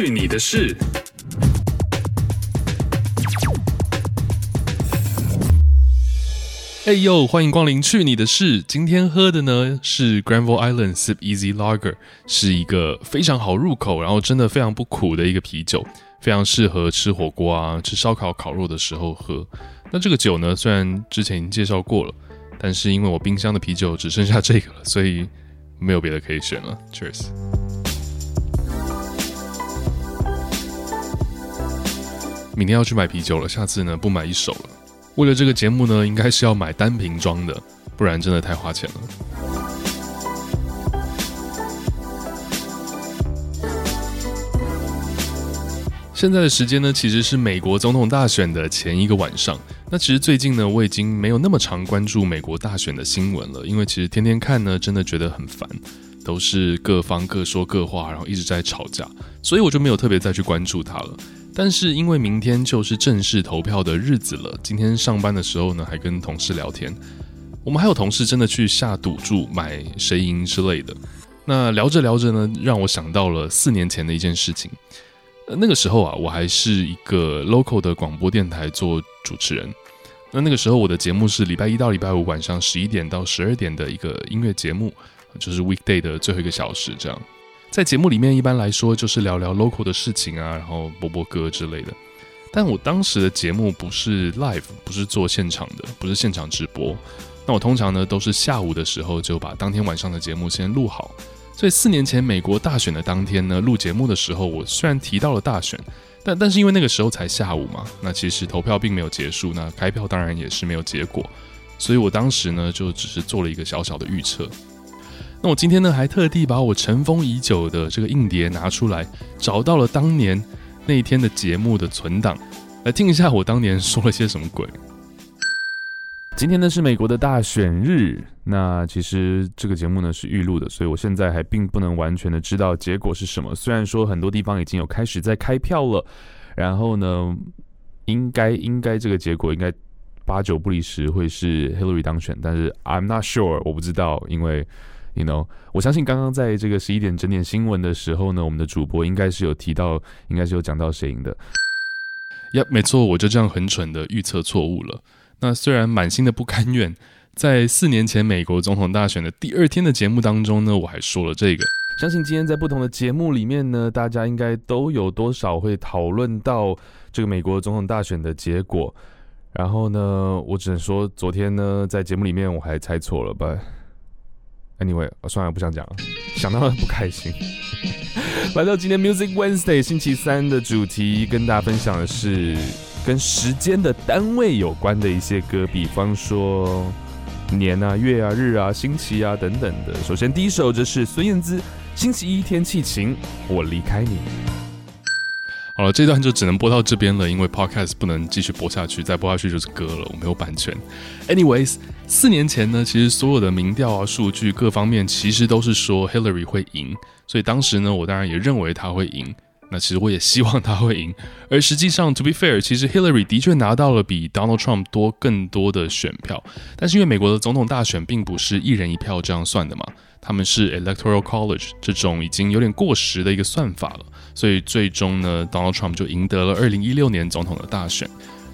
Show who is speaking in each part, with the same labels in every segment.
Speaker 1: 去你的事！哎呦，欢迎光临去你的事！今天喝的呢是 Granville Island Sip Easy Lager，是一个非常好入口，然后真的非常不苦的一个啤酒，非常适合吃火锅啊、吃烧烤、烤肉的时候喝。那这个酒呢，虽然之前已经介绍过了，但是因为我冰箱的啤酒只剩下这个了，所以没有别的可以选了。Cheers！明天要去买啤酒了，下次呢不买一手了。为了这个节目呢，应该是要买单瓶装的，不然真的太花钱了。现在的时间呢，其实是美国总统大选的前一个晚上。那其实最近呢，我已经没有那么常关注美国大选的新闻了，因为其实天天看呢，真的觉得很烦，都是各方各说各话，然后一直在吵架，所以我就没有特别再去关注它了。但是因为明天就是正式投票的日子了，今天上班的时候呢，还跟同事聊天，我们还有同事真的去下赌注买谁赢之类的。那聊着聊着呢，让我想到了四年前的一件事情。那个时候啊，我还是一个 local 的广播电台做主持人。那那个时候我的节目是礼拜一到礼拜五晚上十一点到十二点的一个音乐节目，就是 weekday 的最后一个小时这样。在节目里面，一般来说就是聊聊 local 的事情啊，然后播播歌之类的。但我当时的节目不是 live，不是做现场的，不是现场直播。那我通常呢都是下午的时候就把当天晚上的节目先录好。所以四年前美国大选的当天呢，录节目的时候，我虽然提到了大选，但但是因为那个时候才下午嘛，那其实投票并没有结束，那开票当然也是没有结果。所以我当时呢就只是做了一个小小的预测。那我今天呢，还特地把我尘封已久的这个硬碟拿出来，找到了当年那一天的节目的存档，来听一下我当年说了些什么鬼。今天呢是美国的大选日，那其实这个节目呢是预录的，所以我现在还并不能完全的知道结果是什么。虽然说很多地方已经有开始在开票了，然后呢，应该应该这个结果应该八九不离十会是 Hillary 当选，但是 I'm not sure，我不知道，因为。You know，我相信刚刚在这个十一点整点新闻的时候呢，我们的主播应该是有提到，应该是有讲到谁赢的。呀，没错，我就这样很蠢的预测错误了。那虽然满心的不甘愿，在四年前美国总统大选的第二天的节目当中呢，我还说了这个。相信今天在不同的节目里面呢，大家应该都有多少会讨论到这个美国总统大选的结果。然后呢，我只能说，昨天呢，在节目里面我还猜错了吧。Anyway，算了，不想讲了，想到了不开心。来到今天 Music Wednesday 星期三的主题，跟大家分享的是跟时间的单位有关的一些歌，比方说年啊、月啊、日啊、星期啊等等的。首先第一首就是孙燕姿《星期一天气晴》，我离开你。好了，这段就只能播到这边了，因为 podcast 不能继续播下去，再播下去就是歌了，我没有版权。Anyways，四年前呢，其实所有的民调啊、数据各方面其实都是说 Hillary 会赢，所以当时呢，我当然也认为他会赢。那其实我也希望他会赢，而实际上，to be fair，其实 Hillary 的确拿到了比 Donald Trump 多更多的选票，但是因为美国的总统大选并不是一人一票这样算的嘛，他们是 Electoral College 这种已经有点过时的一个算法了，所以最终呢，Donald Trump 就赢得了二零一六年总统的大选。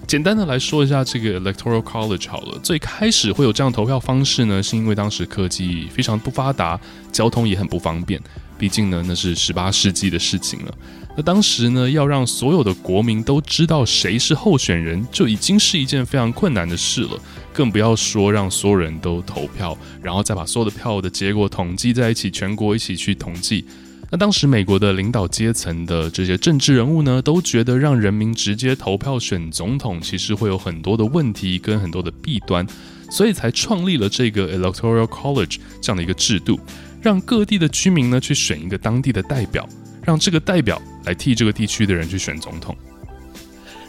Speaker 1: 简单的来说一下这个 Electoral College 好了，最开始会有这样投票方式呢，是因为当时科技非常不发达，交通也很不方便。毕竟呢，那是十八世纪的事情了。那当时呢，要让所有的国民都知道谁是候选人，就已经是一件非常困难的事了。更不要说让所有人都投票，然后再把所有的票的结果统计在一起，全国一起去统计。那当时美国的领导阶层的这些政治人物呢，都觉得让人民直接投票选总统，其实会有很多的问题跟很多的弊端，所以才创立了这个 Electoral College 这样的一个制度。让各地的居民呢去选一个当地的代表，让这个代表来替这个地区的人去选总统。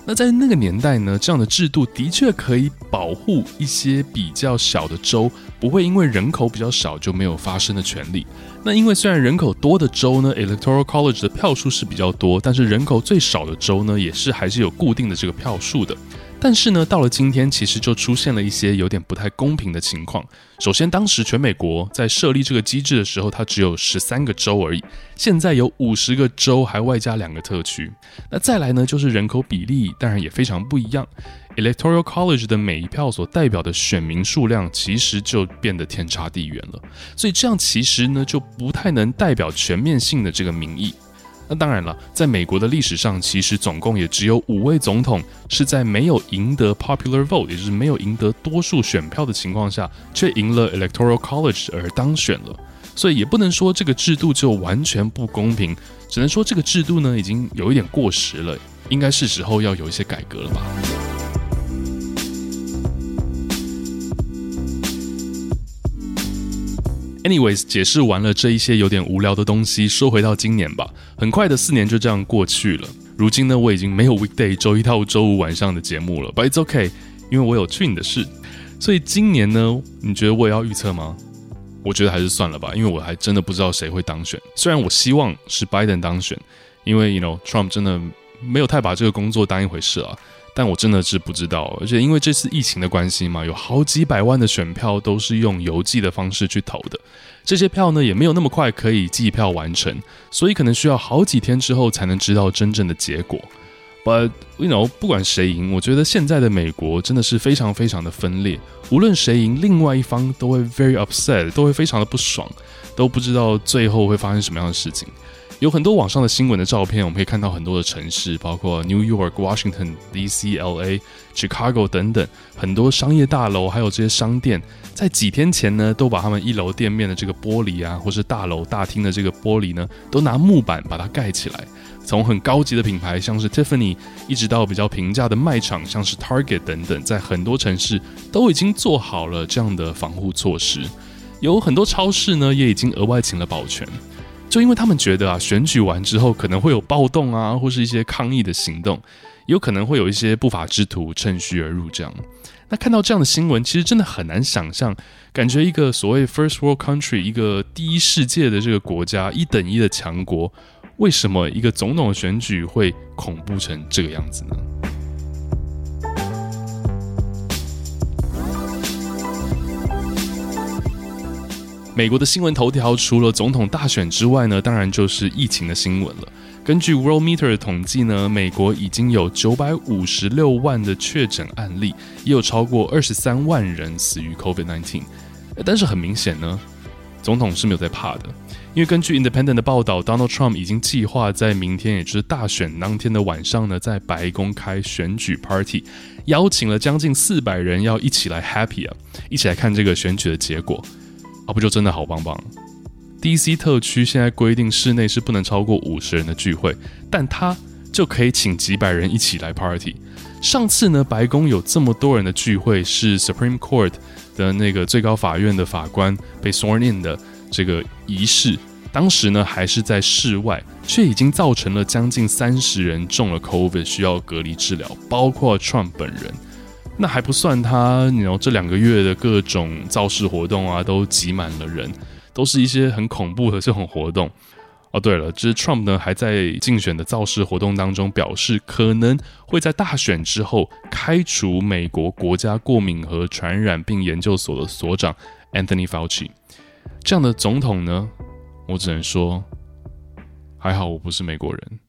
Speaker 1: 那在那个年代呢，这样的制度的确可以保护一些比较小的州，不会因为人口比较少就没有发生的权利。那因为虽然人口多的州呢，Electoral College 的票数是比较多，但是人口最少的州呢，也是还是有固定的这个票数的。但是呢，到了今天，其实就出现了一些有点不太公平的情况。首先，当时全美国在设立这个机制的时候，它只有十三个州而已，现在有五十个州，还外加两个特区。那再来呢，就是人口比例，当然也非常不一样。Electoral College 的每一票所代表的选民数量，其实就变得天差地远了。所以这样其实呢，就不太能代表全面性的这个民意。那当然了，在美国的历史上，其实总共也只有五位总统是在没有赢得 popular vote，也就是没有赢得多数选票的情况下，却赢了 Electoral College 而当选了。所以也不能说这个制度就完全不公平，只能说这个制度呢已经有一点过时了，应该是时候要有一些改革了吧。Anyways，解释完了这一些有点无聊的东西，说回到今年吧。很快的四年就这样过去了。如今呢，我已经没有 weekday 周一到周五晚上的节目了，But it's okay，因为我有去你的事。所以今年呢，你觉得我也要预测吗？我觉得还是算了吧，因为我还真的不知道谁会当选。虽然我希望是 Biden 当选，因为 you know Trump 真的没有太把这个工作当一回事啊。但我真的是不知道，而且因为这次疫情的关系嘛，有好几百万的选票都是用邮寄的方式去投的，这些票呢也没有那么快可以计票完成，所以可能需要好几天之后才能知道真正的结果。But you know，不管谁赢，我觉得现在的美国真的是非常非常的分裂，无论谁赢，另外一方都会 very upset，都会非常的不爽，都不知道最后会发生什么样的事情。有很多网上的新闻的照片，我们可以看到很多的城市，包括 New York、Washington D.C.、L.A.、Chicago 等等，很多商业大楼还有这些商店，在几天前呢，都把他们一楼店面的这个玻璃啊，或是大楼大厅的这个玻璃呢，都拿木板把它盖起来。从很高级的品牌，像是 Tiffany，一直到比较平价的卖场，像是 Target 等等，在很多城市都已经做好了这样的防护措施。有很多超市呢，也已经额外请了保全。就因为他们觉得啊，选举完之后可能会有暴动啊，或是一些抗议的行动，有可能会有一些不法之徒趁虚而入。这样，那看到这样的新闻，其实真的很难想象，感觉一个所谓 First World Country，一个第一世界的这个国家，一等一的强国，为什么一个总统的选举会恐怖成这个样子呢？美国的新闻头条除了总统大选之外呢，当然就是疫情的新闻了。根据 World Meter 的统计呢，美国已经有九百五十六万的确诊案例，也有超过二十三万人死于 COVID-19。但是很明显呢，总统是没有在怕的，因为根据 Independent 的报道，Donald Trump 已经计划在明天，也就是大选当天的晚上呢，在白宫开选举 party，邀请了将近四百人要一起来 happy 啊，一起来看这个选举的结果。啊，不就真的好棒棒？DC 特区现在规定室内是不能超过五十人的聚会，但他就可以请几百人一起来 party。上次呢，白宫有这么多人的聚会，是 Supreme Court 的那个最高法院的法官被 sworn in 的这个仪式，当时呢还是在室外，却已经造成了将近三十人中了 COVID，需要隔离治疗，包括 Trump 本人。那还不算他，你知道这两个月的各种造势活动啊，都挤满了人，都是一些很恐怖的这种活动。哦，对了，这 Trump 呢还在竞选的造势活动当中表示，可能会在大选之后开除美国国家过敏和传染病研究所的所长 Anthony Fauci。这样的总统呢，我只能说，还好我不是美国人。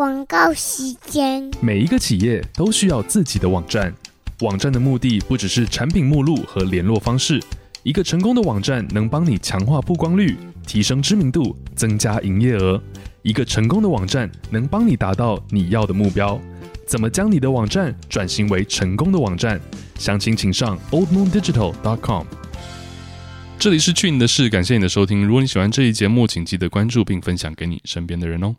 Speaker 2: 广告时间。
Speaker 3: 每一个企业都需要自己的网站，网站的目的不只是产品目录和联络方式。一个成功的网站能帮你强化曝光率、提升知名度、增加营业额。一个成功的网站能帮你达到你要的目标。怎么将你的网站转型为成功的网站？详情请上 oldmoondigital.com。
Speaker 1: 这里是去你的事，感谢你的收听。如果你喜欢这一节目，请记得关注并分享给你身边的人哦。